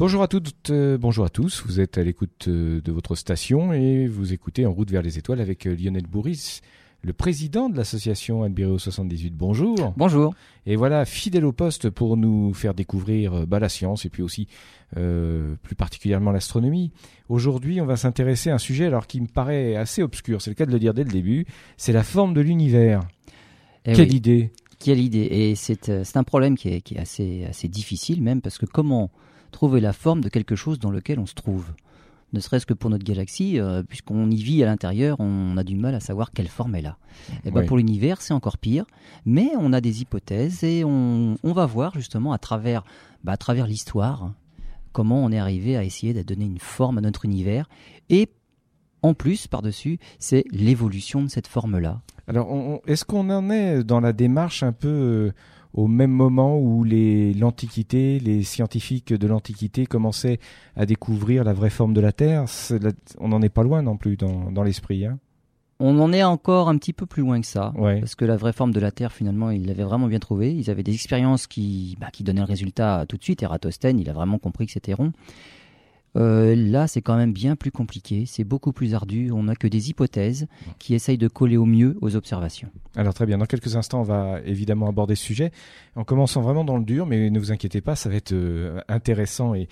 Bonjour à toutes, euh, bonjour à tous. Vous êtes à l'écoute euh, de votre station et vous écoutez En route vers les étoiles avec euh, Lionel Bourris, le président de l'association Albireo 78. Bonjour. Bonjour. Et voilà, fidèle au poste pour nous faire découvrir bah, la science et puis aussi plus particulièrement l'astronomie. Aujourd'hui, on va s'intéresser à un sujet alors qui me paraît assez obscur. C'est le cas de le dire dès le début. C'est la forme de l'univers. Eh Quelle idée Quelle idée Et c'est un problème qui est, qui est assez, assez difficile même parce que comment trouver la forme de quelque chose dans lequel on se trouve. Ne serait-ce que pour notre galaxie, euh, puisqu'on y vit à l'intérieur, on a du mal à savoir quelle forme elle a. Et eh ben Pour l'univers, c'est encore pire, mais on a des hypothèses et on, va voir justement à travers, bah, à travers l'histoire comment on est arrivé à essayer de donner une forme à notre univers. Et en plus, par-dessus, c'est l'évolution de cette forme-là. Alors, est-ce qu'on en est dans la démarche un peu... Au même moment où l'Antiquité, les scientifiques de l'Antiquité commençaient à découvrir la vraie forme de la Terre. on n'en est pas loin non plus dans, l'esprit. Hein. on en est encore un petit peu plus loin que ça, parce que la vraie forme de la Terre, finalement, ils l'avaient vraiment bien trouvée. Ils avaient des expériences qui, bah, qui donnaient le résultat tout de suite. Eratosthène, il a vraiment compris que c'était rond. Euh, là, c'est quand même bien plus compliqué, c'est beaucoup plus ardu. On n'a que des hypothèses qui essayent de coller au mieux aux observations. Alors très bien, dans quelques instants, on va évidemment aborder ce sujet en commençant vraiment dans le dur, mais ne vous inquiétez pas, ça va être euh, intéressant et,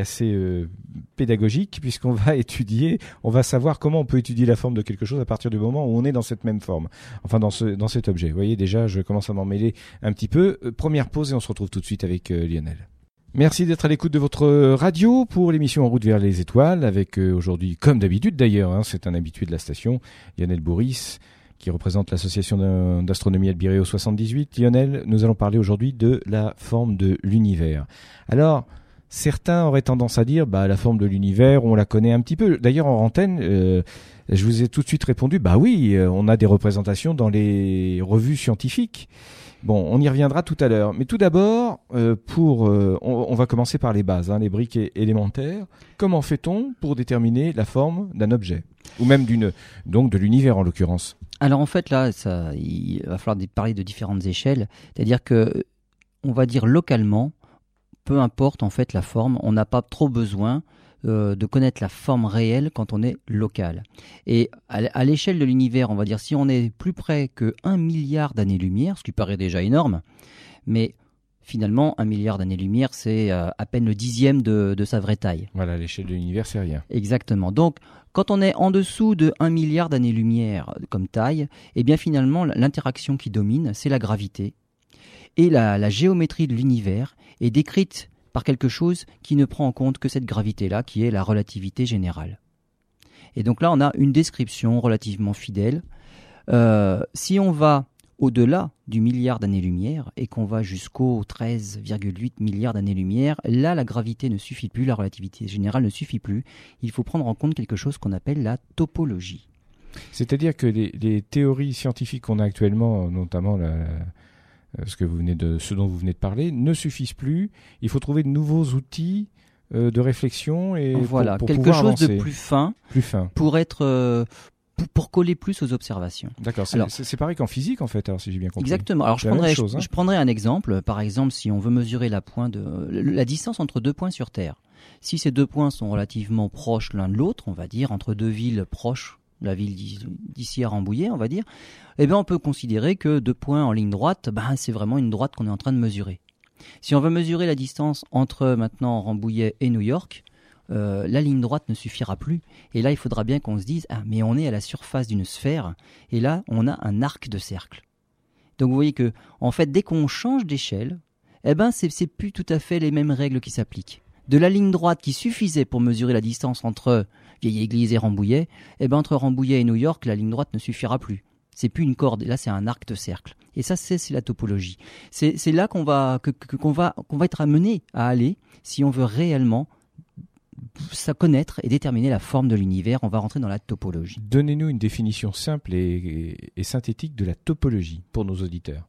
assez euh, pédagogique puisqu'on va étudier, on va savoir comment on peut étudier la forme de quelque chose à partir du moment où on est dans cette même forme, enfin dans, ce, dans cet objet. Vous voyez déjà, je commence à m'en mêler un petit peu. première pause et on se retrouve tout de suite avec Lionel. Merci d'être à l'écoute de votre radio pour l'émission En route vers les étoiles avec euh, aujourd'hui, comme d'habitude d'ailleurs, hein, c'est un habitué de la station, Lionel Bourris, qui représente l'association d'astronomie Albireo 78. Lionel, nous allons parler aujourd'hui de la forme de l'univers. Alors, certains auraient tendance à dire, bah la forme de l'univers, on la connaît un petit peu. D'ailleurs, en antenne, euh, je vous ai tout de suite répondu, bah oui, euh, on a des représentations dans les revues scientifiques. Bon, on y reviendra tout à l'heure. Mais tout d'abord, euh, pour, euh, on, va commencer par les bases, hein, les briques élémentaires. Comment fait-on pour déterminer la forme d'un objet? Ou même d'une, donc de l'univers en l'occurrence? Alors en fait là, ça, il va falloir parler de différentes échelles. C'est-à-dire que, on va dire localement, peu importe en fait la forme, on n'a pas trop besoin euh, de connaître la forme réelle quand on est local. Et à l'échelle de l'univers, on va dire, si on est plus près que 1 milliard d'années-lumière, ce qui paraît déjà énorme, mais finalement, un milliard d'années-lumière, c'est euh, à peine le dixième de, sa vraie taille. Voilà, l'échelle de l'univers, c'est rien. Exactement. Donc, quand on est en dessous de 1 milliard d'années-lumière comme taille, eh bien finalement, l'interaction qui domine, c'est la gravité. Et la géométrie de l'univers est décrite par quelque chose qui ne prend en compte que cette gravité-là, qui est la relativité générale. Et donc là, on a une description relativement fidèle. Euh, si on va au-delà du milliard d'années-lumière et qu'on va jusqu'au 13,8 milliards d'années-lumière, là, la gravité ne suffit plus, la relativité générale ne suffit plus. Il faut prendre en compte quelque chose qu'on appelle la topologie. C'est-à-dire que les, les théories scientifiques qu'on a actuellement, notamment la, ce, que vous venez de, ce dont vous venez de parler, ne suffisent plus. Il faut trouver de nouveaux outils euh, de réflexion et voilà pour, quelque chose de plus fin, plus fin, pour être euh, pour, coller plus aux observations. D'accord. C'est pareil qu'en physique en fait. Alors si j'ai bien compris. Exactement. Alors je prendrais, hein. je, prendrais un exemple. Par exemple, si on veut mesurer la pointe de la distance entre deux points sur Terre. Si ces deux points sont relativement proches l'un de l'autre, on va dire entre deux villes proches la ville d'ici à Rambouillet, on va dire, eh bien on peut considérer que deux points en ligne droite, ben, c'est vraiment une droite qu'on est en train de mesurer. Si on veut mesurer la distance entre maintenant Rambouillet et New York, euh, la ligne droite ne suffira plus. Et là, il faudra bien qu'on se dise, ah, mais on est à la surface d'une sphère, et là, on a un arc de cercle. Donc vous voyez que, en fait, dès qu'on change d'échelle, eh ben, c'est plus tout à fait les mêmes règles qui s'appliquent de la ligne droite qui suffisait pour mesurer la distance entre Vieille Église et Rambouillet, eh ben entre Rambouillet et New York, la ligne droite ne suffira plus. C'est plus une corde, là c'est un arc de cercle. Et ça c'est la topologie. C'est là qu'on va va qu'on va être amené à aller si on veut réellement ça connaître et déterminer la forme de l'univers, on va rentrer dans la topologie. Donnez-nous une définition simple et, synthétique de la topologie pour nos auditeurs.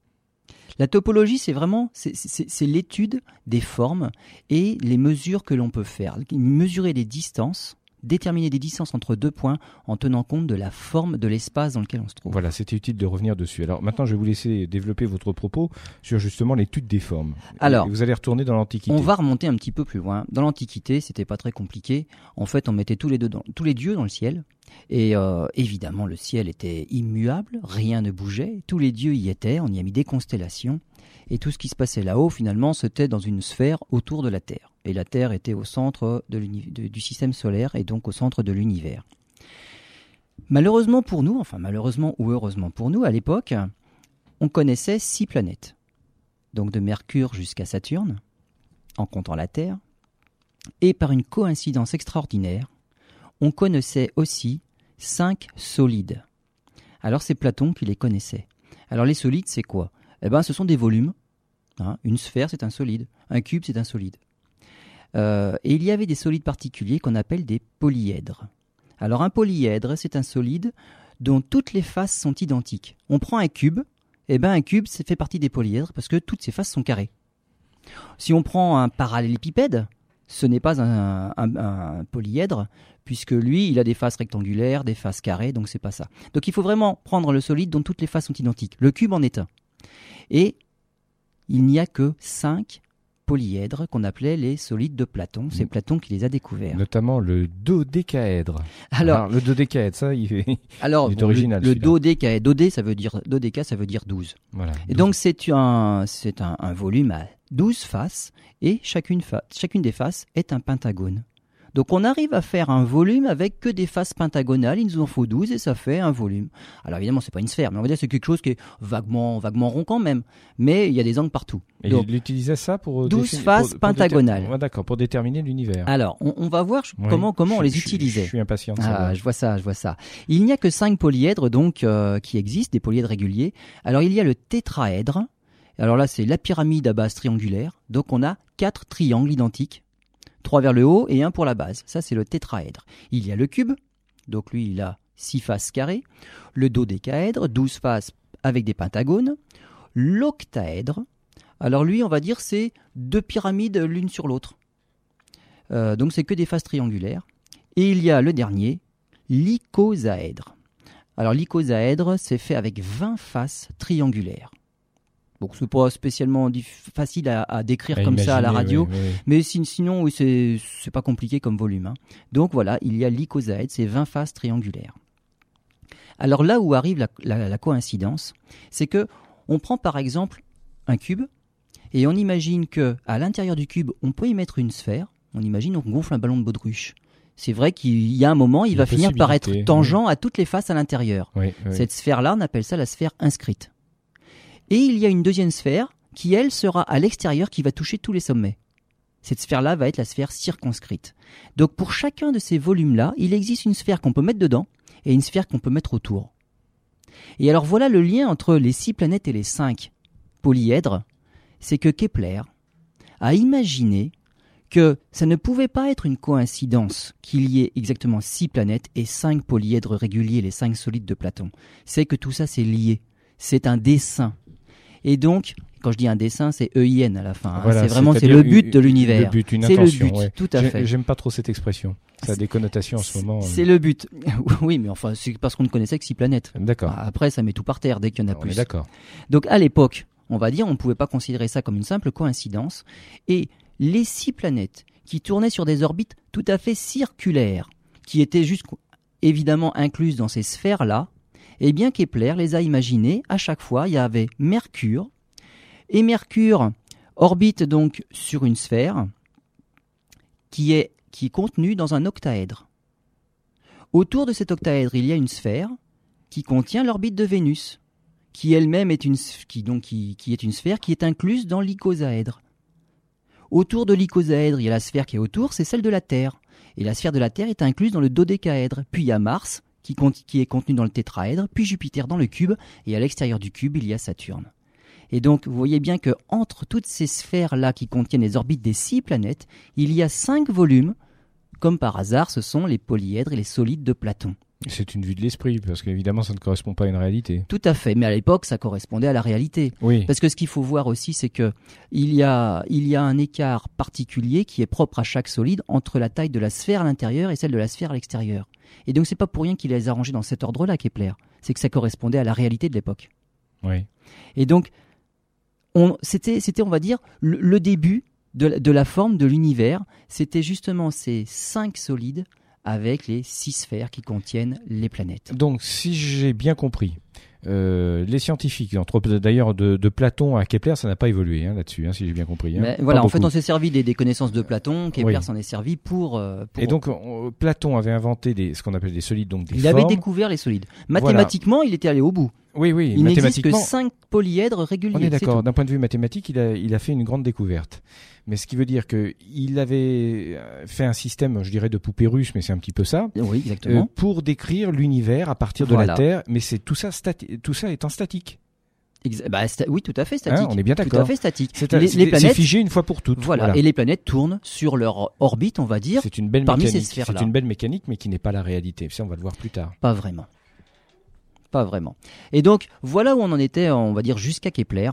La topologie, c'est vraiment c'est l'étude des formes et les mesures que l'on peut faire. Mesurer les distances déterminer des distances entre deux points en tenant compte de la forme de l'espace dans lequel on se trouve. Voilà, c'était utile de revenir dessus. Alors maintenant, je vais vous laisser développer votre propos sur justement l'étude des formes. Alors, vous allez retourner dans l'Antiquité. On va remonter un petit peu plus loin. Dans l'Antiquité, c'était pas très compliqué. En fait, on mettait tous les, deux tous les dieux dans le ciel. Et euh, évidemment, le ciel était immuable, rien ne bougeait. Tous les dieux y étaient. On y a mis des constellations. Et tout ce qui se passait là-haut, finalement, c'était dans une sphère autour de la Terre. Et la Terre était au centre du système solaire et donc au centre de l'univers. Malheureusement pour nous, enfin malheureusement ou heureusement pour nous, à l'époque, on connaissait six planètes. Donc de Mercure jusqu'à Saturne, en comptant la Terre. Et par une coïncidence extraordinaire, on connaissait aussi cinq solides. Alors c'est Platon qui les connaissait. Alors les solides, c'est quoi? Eh ben, ce sont des volumes. Hein. Une sphère, c'est un solide. Un cube, c'est un solide. Euh, et il y avait des solides particuliers qu'on appelle des polyèdres. Alors un polyèdre, c'est un solide dont toutes les faces sont identiques. On prend un cube, et ben un cube fait partie des polyèdres parce que toutes ses faces sont carrées. Si on prend un parallélépipède, ce n'est pas un, polyèdre, puisque lui, il a des faces rectangulaires, des faces carrées, donc c'est pas ça. Donc il faut vraiment prendre le solide dont toutes les faces sont identiques. Le cube en est un. Et il n'y a que cinq polyèdres qu'on appelait les solides de Platon. C'est mm. Platon qui les a découverts. Notamment le dodécaèdre. Alors, le dodécaèdre, ça, il, alors, est original. Le, le dodécaèdre, dodé, ça veut dire dodéca, ça veut dire 12. Voilà. Et donc c'est un, c'est un, un, volume à 12 faces et chacune, fa chacune des faces est un pentagone. Donc on arrive à faire un volume avec que des faces pentagonales, il nous en faut 12 et ça fait un volume. Alors évidemment, c'est pas une sphère, mais on va dire c'est quelque chose qui est vaguement vaguement rond quand même, mais il y a des angles partout. Et il utilisait ça pour 12 faces pentagonales. d'accord, pour déterminer l'univers. Alors, on, va voir comment comment on les utilisait. Je, suis impatient. ah, je vois ça, je vois ça. Il n'y a que 5 polyèdres donc euh, qui existent, des polyèdres réguliers. Alors il y a le tétraèdre. Alors là, c'est la pyramide à base triangulaire. Donc on a quatre triangles identiques trois vers le haut et un pour la base. Ça, c'est le tétraèdre. Il y a le cube, donc lui, il a six faces carrées. Le dodécaèdre, douze faces avec des pentagones. L'octaèdre, alors lui, on va dire, c'est deux pyramides l'une sur l'autre. Euh, donc c'est que des faces triangulaires. Et il y a le dernier, l'icosaèdre. Alors l'icosaèdre, c'est fait avec 20 faces triangulaires. Bon, c'est pas spécialement facile à, décrire comme ça à la radio, mais sinon, oui, c'est pas compliqué comme volume. Hein. Donc voilà, il y a l'icosaèdre, c'est 20 faces triangulaires. Alors là où arrive la, coïncidence, c'est que on prend par exemple un cube et on imagine que à l'intérieur du cube, on peut y mettre une sphère. On imagine on gonfle un ballon de baudruche. C'est vrai qu'il y a un moment, il va finir par être tangent à toutes les faces à l'intérieur. Cette sphère-là, on appelle ça la sphère inscrite. Et il y a une deuxième sphère qui, elle, sera à l'extérieur, qui va toucher tous les sommets. Cette sphère-là va être la sphère circonscrite. Donc pour chacun de ces volumes-là, il existe une sphère qu'on peut mettre dedans et une sphère qu'on peut mettre autour. Et alors voilà le lien entre les six planètes et les cinq polyèdres, c'est que Kepler a imaginé que ça ne pouvait pas être une coïncidence qu'il y ait exactement six planètes et cinq polyèdres réguliers, les cinq solides de Platon. C'est que tout ça c'est lié. C'est un dessin et donc, quand je dis un dessin, c'est EIN à la fin. Hein. c'est vraiment c'est le but de l'univers. Le but, une C'est le but, tout à fait. J'aime pas trop cette expression. Ça a des connotations en ce moment. C'est le but. oui, mais enfin, c'est parce qu'on ne connaissait que six planètes. D'accord. Après, ça met tout par terre dès qu'il y en a plus. D'accord. Donc, à l'époque, on va dire, on ne pouvait pas considérer ça comme une simple coïncidence. Et les six planètes qui tournaient sur des orbites tout à fait circulaires, qui étaient juste évidemment incluses dans ces sphères-là, eh bien Kepler les a imaginés. À chaque fois, il y avait Mercure. Et Mercure orbite donc sur une sphère qui est, qui est contenue dans un octaèdre. Autour de cet octaèdre, il y a une sphère qui contient l'orbite de Vénus, qui elle-même est une, qui, donc, qui, est une sphère qui est incluse dans l'icosaèdre. Autour de l'icosaèdre, il y a la sphère qui est autour, c'est celle de la Terre. Et la sphère de la Terre est incluse dans le dodécaèdre. Puis il y a Mars, qui, est contenu dans le tétraèdre, puis Jupiter dans le cube, et à l'extérieur du cube, il y a Saturne. Et donc, vous voyez bien que entre toutes ces sphères-là qui contiennent les orbites des six planètes, il y a cinq volumes. Comme par hasard, ce sont les polyèdres et les solides de Platon. C'est une vue de l'esprit, parce qu'évidemment, ça ne correspond pas à une réalité. Tout à fait, mais à l'époque, ça correspondait à la réalité. Oui. Parce que ce qu'il faut voir aussi, c'est que il y a, il y a un écart particulier qui est propre à chaque solide entre la taille de la sphère à l'intérieur et celle de la sphère à l'extérieur. Et donc, c'est pas pour rien qu'il les a arrangés dans cet ordre-là, Kepler. C'est que ça correspondait à la réalité de l'époque. Oui. Et donc, on, c'était, c'était, on va dire, le, le début de la forme de l'univers. C'était justement ces cinq solides avec les six sphères qui contiennent les planètes. Donc, si j'ai bien compris, euh, les scientifiques, d'ailleurs de, de Platon à Kepler, ça n'a pas évolué hein, là-dessus, hein, si j'ai bien compris. hein. Mais Pas voilà, en fait, on s'est servi des, des connaissances de Platon. Kepler Oui. s'en est servi pour. euh, pour- Et donc, on- Platon avait inventé des, ce qu'on appelle des solides, donc des il avait découvert les solides. Mathématiquement, il était allé au bout. Oui, oui, Il n'existe que mathématiquement, cinq polyèdres réguliers. on est d'accord. D'un point de vue mathématique, il a, il a fait une grande découverte. Mais ce qui veut dire que il avait euh, fait un système, je dirais, de poupée russe, mais c'est un petit peu ça, Oui, euh, exactement. pour décrire l'univers à partir de Voilà. la Terre. Mais c'est tout ça, tout ça étant statique. Bah, sta- oui, tout à fait statique. Hein, on est bien Tout à d'accord. fait statique. C'est planètes, figé une fois pour toutes. voilà. Et les planètes tournent sur leur orbite, on va dire. C'est une belle parmi ces mécanique. sphères-là. C'est une belle mécanique, mais qui n'est pas la réalité. Ça, on va le voir plus tard. Pas vraiment. Pas vraiment. Et donc, voilà où on en était, on va dire, jusqu'à Kepler.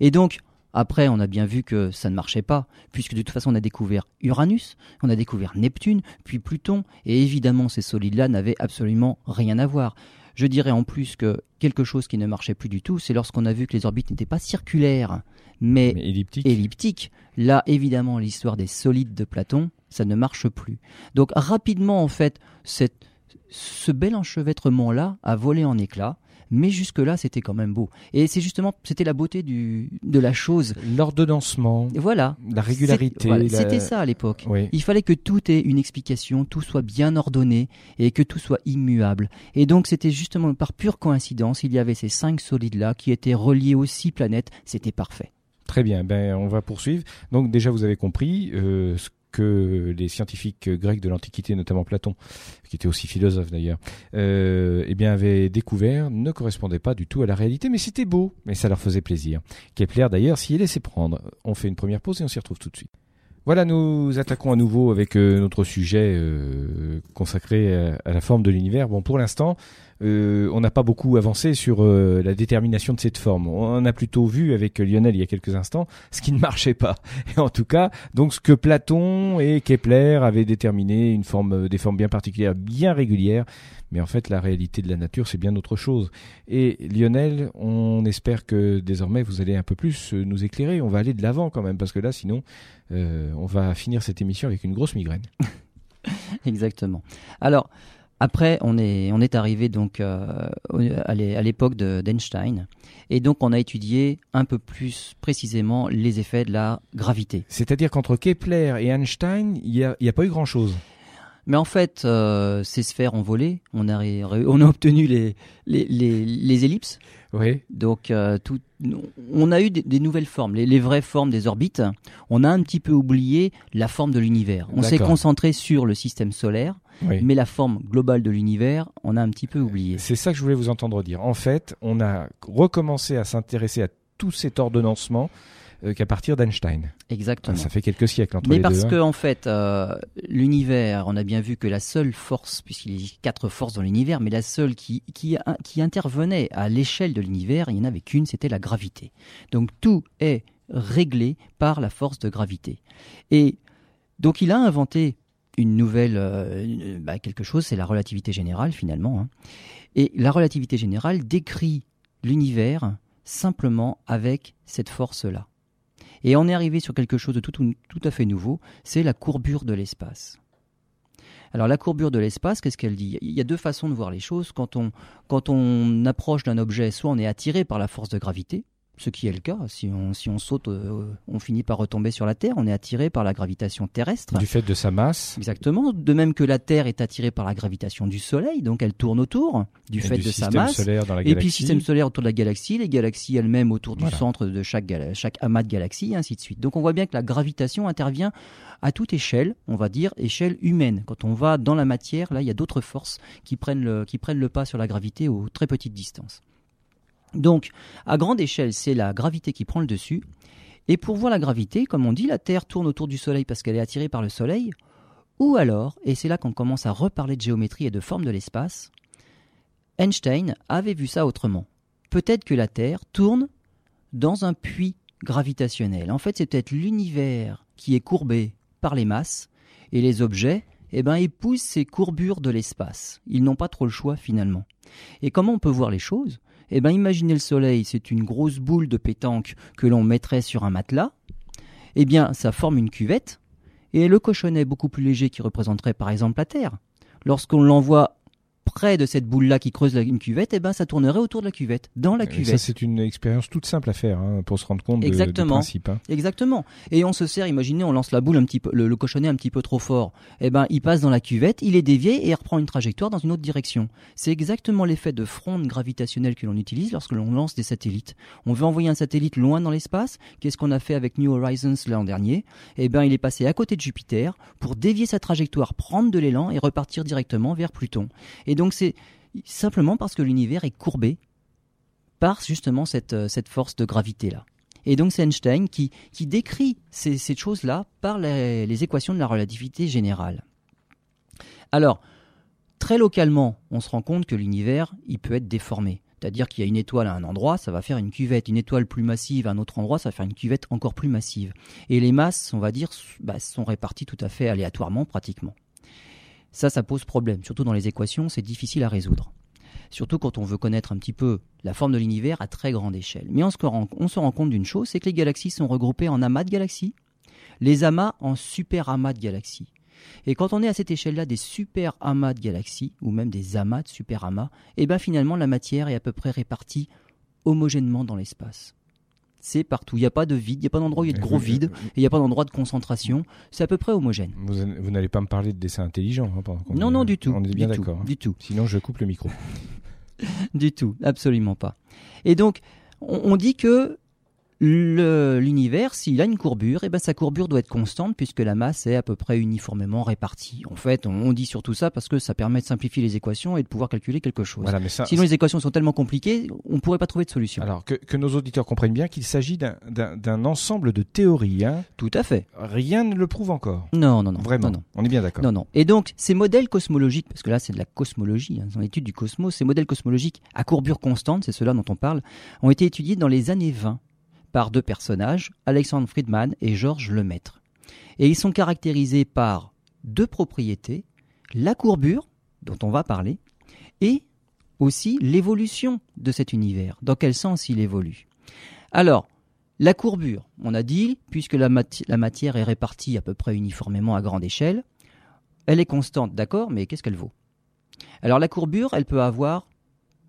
Et donc, après, on a bien vu que ça ne marchait pas, puisque de toute façon, on a découvert Uranus, on a découvert Neptune, puis Pluton, et évidemment, ces solides-là n'avaient absolument rien à voir. Je dirais en plus que quelque chose qui ne marchait plus du tout, c'est lorsqu'on a vu que les orbites n'étaient pas circulaires, mais Mais elliptique. elliptique. Là, évidemment, l'histoire des solides de Platon, ça ne marche plus. Donc, rapidement, en fait, cette- ce bel enchevêtrement-là a volé en éclats, mais jusque-là, c'était quand même beau. Et c'est justement, c'était la beauté du, de la chose. L'ordonnancement, voilà. la régularité. C'est- voilà, la- C'était ça à l'époque. Oui. Il fallait que tout ait une explication, tout soit bien ordonné et que tout soit immuable. Et donc c'était justement par pure coïncidence, il y avait ces cinq solides-là qui étaient reliés aux six planètes. C'était parfait. Très bien, ben, on va poursuivre. Donc déjà, vous avez compris euh, ce que les scientifiques grecs de l'Antiquité, notamment Platon, qui était aussi philosophe d'ailleurs, euh, eh bien, avaient découvert ne correspondait pas du tout à la réalité, mais c'était beau, mais ça leur faisait plaisir. Kepler d'ailleurs s'y est laissé prendre. On fait une première pause et on s'y retrouve tout de suite. Voilà, nous attaquons à nouveau avec euh, notre sujet euh, consacré à, à la forme de l'univers. Bon, pour l'instant, euh, on n'a pas beaucoup avancé sur euh, la détermination de cette forme. On a plutôt vu avec Lionel il y a quelques instants ce qui ne marchait pas. Et en tout cas, donc ce que Platon et Kepler avaient déterminé, une forme, euh, des formes bien particulières, bien régulières. Mais en fait, la réalité de la nature, c'est bien autre chose. Et Lionel, on espère que désormais vous allez un peu plus nous éclairer. On va aller de l'avant quand même, parce que là, sinon, on va finir cette émission avec une grosse migraine. Exactement. Alors, après, on est, on est arrivé donc euh, à l'é- à l'époque de- d'Einstein. Et donc, on a étudié un peu plus précisément les effets de la gravité. C'est-à-dire qu'entre Kepler et Einstein, il n'y a, pas eu grand-chose. Mais en fait, euh, ces sphères ont volé. On a, on obtenu les, les, les, les ellipses. Oui. Donc, euh, tout, on a eu des, des nouvelles formes, les, les vraies formes des orbites. On a un petit peu oublié la forme de l'univers. On s'est concentré sur le système solaire, oui. mais la forme globale de l'univers, on a un petit peu oublié. C'est ça que je voulais vous entendre dire. En fait, on a recommencé à s'intéresser à tout cet ordonnancement euh, qu'à partir d'Einstein. Exactement. Ça fait quelques siècles entre Mais les parce deux. que hein. en fait, euh, l'univers, on a bien vu que la seule force, puisqu'il y a quatre forces dans l'univers, mais la seule qui, qui, qui intervenait à l'échelle de l'univers, il n'y en avait qu'une, c'était la gravité. Donc tout est réglé par la force de gravité. Et donc il a inventé une nouvelle, euh, bah, quelque chose, c'est la relativité générale finalement. hein. Et la relativité générale décrit l'univers simplement avec cette force-là. Et on est arrivé sur quelque chose de tout, tout à fait nouveau, c'est la courbure de l'espace. Alors la courbure de l'espace, qu'est-ce qu'elle dit? Il y a deux façons de voir les choses. Quand on approche d'un objet, soit on est attiré par la force de gravité, ce qui est le cas. Si on, si on saute, euh, on finit par retomber sur la Terre, on est attiré par la gravitation terrestre. Du fait de sa masse. Exactement. De même que la Terre est attirée par la gravitation du Soleil, donc elle tourne autour du et fait du de sa masse. solaire dans la Et puis le galaxie. système solaire autour de la galaxie, les galaxies elles-mêmes autour du centre de chaque, chaque amas de galaxies, et ainsi de suite. Donc on voit bien que la gravitation intervient à toute échelle, on va dire échelle humaine. Quand on va dans la matière, là il y a d'autres forces qui prennent, le, qui prennent le pas sur la gravité aux très petites distances. Donc à grande échelle, c'est la gravité qui prend le dessus. Et pour voir la gravité, comme on dit, la Terre tourne autour du Soleil parce qu'elle est attirée par le Soleil. Ou alors, et c'est là qu'on commence à reparler de géométrie et de forme de l'espace, Einstein avait vu ça autrement. Peut-être que la Terre tourne dans un puits gravitationnel. En fait, c'est peut-être l'univers qui est courbé par les masses et les objets, eh ben, épousent ces courbures de l'espace. Ils n'ont pas trop le choix finalement. Et comment on peut voir les choses? Eh ben, imaginez le Soleil, c'est une grosse boule de pétanque que l'on mettrait sur un matelas. Eh bien, ça forme une cuvette. Et le cochonnet beaucoup plus léger qui représenterait par exemple la Terre, lorsqu'on l'envoie près de cette boule-là qui creuse une cuvette, et eh ben ça tournerait autour de la cuvette, dans la cuvette. ça, c'est une expérience toute simple à faire hein, pour se rendre compte Exactement. du principe. Hein. Exactement. Et on se sert, imaginez, on lance la boule un petit peu, le, cochonnet un petit peu trop fort. Et eh ben, il passe dans la cuvette, il est dévié et il reprend une trajectoire dans une autre direction. C'est exactement l'effet de fronde gravitationnelle que l'on utilise lorsque l'on lance des satellites. On veut envoyer un satellite loin dans l'espace. Qu'est-ce qu'on a fait avec New Horizons l'an dernier? Eh ben, il est passé à côté de Jupiter pour dévier sa trajectoire, prendre de l'élan et repartir directement vers Pluton. Et donc c'est simplement parce que l'univers est courbé par justement cette, euh, cette force de gravité-là. Et donc c'est Einstein qui, qui décrit ces, ces choses-là par les, équations de la relativité générale. Alors, très localement, on se rend compte que l'univers, il peut être déformé. C'est-à-dire qu'il y a une étoile à un endroit, ça va faire une cuvette. Une étoile plus massive à un autre endroit, ça va faire une cuvette encore plus massive. Et les masses, on va dire, bah, sont réparties tout à fait aléatoirement, pratiquement. Ça, ça pose problème. Surtout dans les équations, c'est difficile à résoudre. Surtout quand on veut connaître un petit peu la forme de l'univers à très grande échelle. Mais on se rend, compte d'une chose, c'est que les galaxies sont regroupées en amas de galaxies, les amas en super amas de galaxies. Et quand on est à cette échelle-là des super amas de galaxies, ou même des amas de super amas, et eh bien finalement la matière est à peu près répartie homogènement dans l'espace c'est partout. Il n'y a pas de vide, il n'y a pas d'endroit où il y a de gros vide, et il n'y a pas d'endroit de concentration. C'est à peu près homogène. Vous, n'allez pas me parler de dessin intelligent hein, Non, non, du tout. On est bien d'accord. Hein. Du tout. Sinon, je coupe le micro. du tout, absolument pas. Et donc, on dit que l'univers, s'il a une courbure, et eh ben sa courbure doit être constante puisque la masse est à peu près uniformément répartie. En fait, on, dit surtout ça parce que ça permet de simplifier les équations et de pouvoir calculer quelque chose. Sinon, les équations sont tellement compliquées, on ne pourrait pas trouver de solution. Alors que, nos auditeurs comprennent bien qu'il s'agit d'un ensemble de théories. Hein. Tout à fait. Rien ne le prouve encore. Non, non, non. Vraiment. Non, On est bien d'accord. Non, non. Et donc, ces modèles cosmologiques, parce que là, c'est de la cosmologie, hein, étude du cosmos, ces modèles cosmologiques à courbure constante, c'est cela dont on parle, ont été étudiés dans les années 20 par deux personnages, Alexandre Friedman et Georges Lemaître. Et ils sont caractérisés par deux propriétés, la courbure, dont on va parler, et aussi l'évolution de cet univers, dans quel sens il évolue? Alors, la courbure, on a dit, puisque la, la matière est répartie à peu près uniformément à grande échelle, elle est constante, d'accord, mais qu'est-ce qu'elle vaut? Alors la courbure, elle peut avoir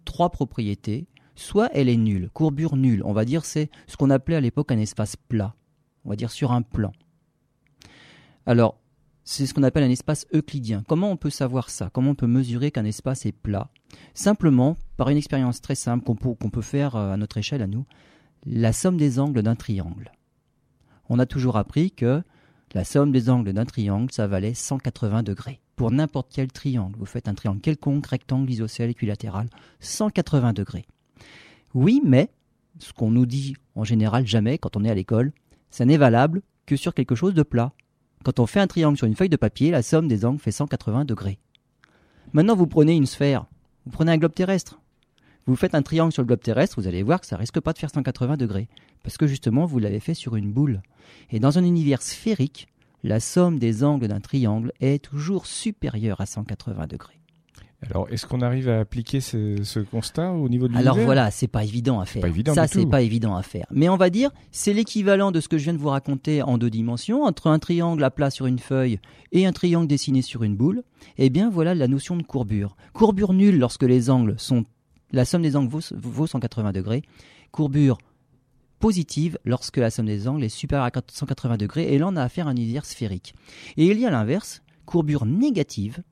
trois propriétés soit elle est nulle, courbure nulle, on va dire c'est ce qu'on appelait à l'époque un espace plat, on va dire sur un plan. Alors, c'est ce qu'on appelle un espace euclidien. Comment on peut savoir ça? Comment on peut mesurer qu'un espace est plat? Simplement, par une expérience très simple qu'on peut, faire euh, à notre échelle, à nous, la somme des angles d'un triangle. On a toujours appris que la somme des angles d'un triangle, ça valait 180 degrés. Pour n'importe quel triangle, vous faites un triangle quelconque, rectangle, isocèle, équilatéral, 180 degrés. Oui, mais ce qu'on nous dit en général jamais quand on est à l'école, ça n'est valable que sur quelque chose de plat. Quand on fait un triangle sur une feuille de papier, la somme des angles fait 180 degrés. Maintenant, vous prenez une sphère, vous prenez un globe terrestre. Vous faites un triangle sur le globe terrestre, vous allez voir que ça risque pas de faire 180 degrés. Parce que justement, vous l'avez fait sur une boule. Et dans un univers sphérique, la somme des angles d'un triangle est toujours supérieure à 180 degrés. Alors, est-ce qu'on arrive à appliquer ce, constat au niveau de l'univers Alors voilà, c'est pas évident à faire. Pas évident Ça, c'est pas évident à faire. Mais on va dire, c'est l'équivalent de ce que je viens de vous raconter en deux dimensions, entre un triangle à plat sur une feuille et un triangle dessiné sur une boule. Eh bien, voilà la notion de courbure. Courbure nulle lorsque les angles sont, la somme des angles vaut, vaut 180 degrés. Courbure positive lorsque la somme des angles est supérieure à 180 degrés. Et là, on a affaire à un univers sphérique. Et il y a l'inverse, courbure négative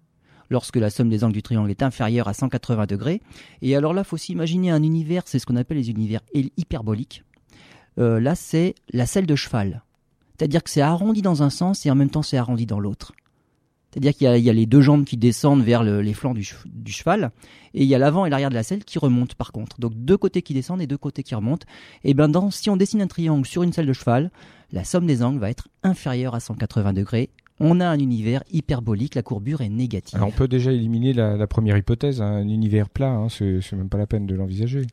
lorsque la somme des angles du triangle est inférieure à 180 degrés. Et alors là, il faut s'imaginer un univers, c'est ce qu'on appelle les univers hyperboliques. Euh, là, c'est la selle de cheval. C'est-à-dire que c'est arrondi dans un sens et en même temps c'est arrondi dans l'autre. C'est-à-dire qu'il y, a les deux jambes qui descendent vers les flancs du, cheval, et il y a l'avant et l'arrière de la selle qui remontent par contre. Donc deux côtés qui descendent et deux côtés qui remontent. Et dans, si on dessine un triangle sur une selle de cheval, la somme des angles va être inférieure à 180 degrés on a un univers hyperbolique, la courbure est négative. on peut déjà éliminer la, première hypothèse, hein, un univers plat, hein, c'est même pas la peine de l'envisager.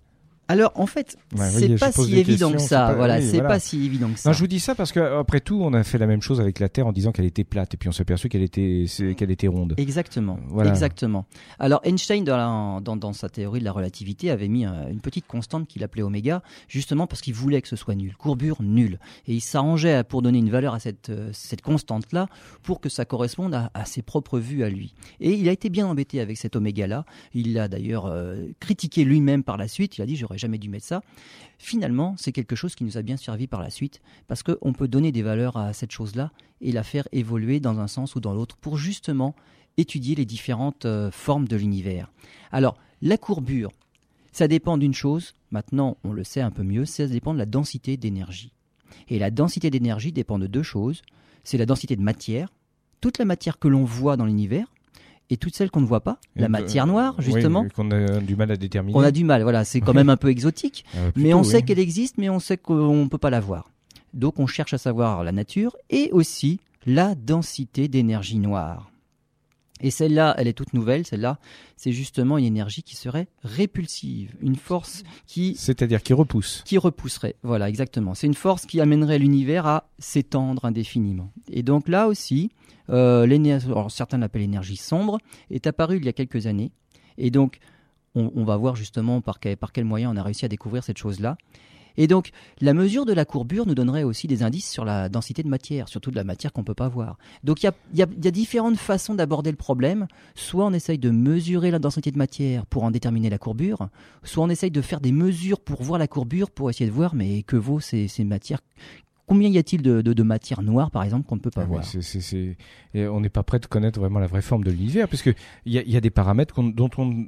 Alors en fait, c'est pas si évident que ça. voilà, c'est pas si évident que ça. Non, je vous dis ça parce que après tout, on a fait la même chose avec la Terre en disant qu'elle était plate et puis on s'est aperçu qu'elle était qu'elle était ronde. Exactement. Exactement. Alors Einstein dans, dans, sa théorie de la relativité avait mis une petite constante qu'il appelait oméga justement parce qu'il voulait que ce soit nul, courbure nulle et il s'arrangeait pour donner une valeur à cette cette constante là pour que ça corresponde à, ses propres vues à lui. Et il a été bien embêté avec cet oméga là. Il l'a d'ailleurs euh, critiqué lui-même par la suite. Il a dit j'aurais jamais dû mettre ça. Finalement, c'est quelque chose qui nous a bien servi par la suite, parce qu'on peut donner des valeurs à cette chose-là et la faire évoluer dans un sens ou dans l'autre pour justement étudier les différentes euh, formes de l'univers. Alors, la courbure, ça dépend d'une chose, maintenant on le sait un peu mieux, ça dépend de la densité d'énergie. Et la densité d'énergie dépend de deux choses, c'est la densité de matière, toute la matière que l'on voit dans l'univers, et toutes celles qu'on ne voit pas, la matière noire justement. Oui, qu'on a du mal à déterminer. On a du mal, voilà, c'est quand même un peu exotique, euh, mais on sait qu'elle existe, mais on sait qu'on ne peut pas la voir. Donc on cherche à savoir la nature et aussi la densité d'énergie noire. Et celle-là, elle est toute nouvelle. Celle-là, c'est justement une énergie qui serait répulsive, une force qui. C'est-à-dire qui repousse. Qui repousserait. Voilà, exactement. C'est une force qui amènerait l'univers à s'étendre indéfiniment. Et donc là aussi, euh, alors certains l'appellent l'énergie sombre, est apparue il y a quelques années. Et donc, on, va voir justement par quel, par quel moyen on a réussi à découvrir cette chose-là. Et donc, la mesure de la courbure nous donnerait aussi des indices sur la densité de matière, surtout de la matière qu'on ne peut pas voir. Donc, il y a, différentes façons d'aborder le problème. Soit on essaye de mesurer la densité de matière pour en déterminer la courbure, soit on essaye de faire des mesures pour voir la courbure, pour essayer de voir mais que vaut ces, ces matières? Combien y a-t-il de, de, matière noire, par exemple, qu'on ne peut pas ah voir? on n'est pas prêt de connaître vraiment la vraie forme de l'univers, parce qu'il y a, y a des paramètres dont on,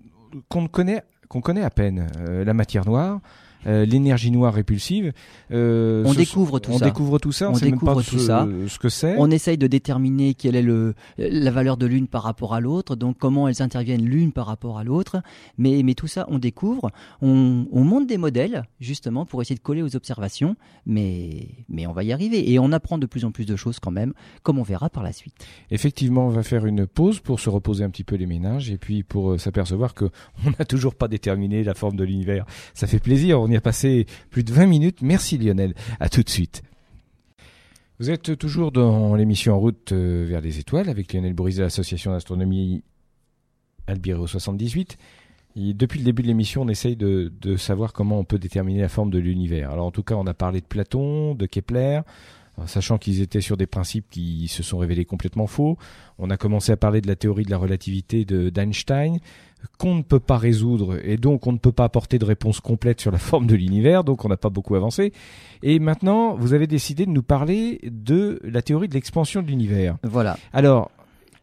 qu'on connaît, qu'on connaît à peine. Euh, la matière noire, euh, l'énergie noire répulsive. Euh, on découvre tout on ça. Découvre tout ça. On, sait découvre même pas tout ce, ça. Ce que c'est. On essaye de déterminer quelle est le, la valeur de l'une par rapport à l'autre. Donc comment elles interviennent l'une par rapport à l'autre. Mais, mais tout ça, on découvre. On, on, monte des modèles justement pour essayer de coller aux observations. Mais, mais on va y arriver et on apprend de plus en plus de choses quand même, comme on verra par la suite. Effectivement, on va faire une pause pour se reposer un petit peu les ménages et puis pour euh, s'apercevoir que on n'a toujours pas déterminé la forme de l'univers. Ça fait plaisir. On y a passé plus de 20 minutes. Merci Lionel. À tout de suite. Vous êtes toujours dans l'émission En route euh, vers les étoiles avec Lionel Boris de l'association d'astronomie Albireo 78. Et depuis le début de l'émission, on essaye de, savoir comment on peut déterminer la forme de l'univers. Alors en tout cas, on a parlé de Platon, de Kepler, sachant qu'ils étaient sur des principes qui se sont révélés complètement faux. On a commencé à parler de la théorie de la relativité d'Einstein qu'on ne peut pas résoudre et donc on ne peut pas apporter de réponse complète sur la forme de l'univers, donc on n'a pas beaucoup avancé. Et maintenant, vous avez décidé de nous parler de la théorie de l'expansion de l'univers. Voilà. Alors,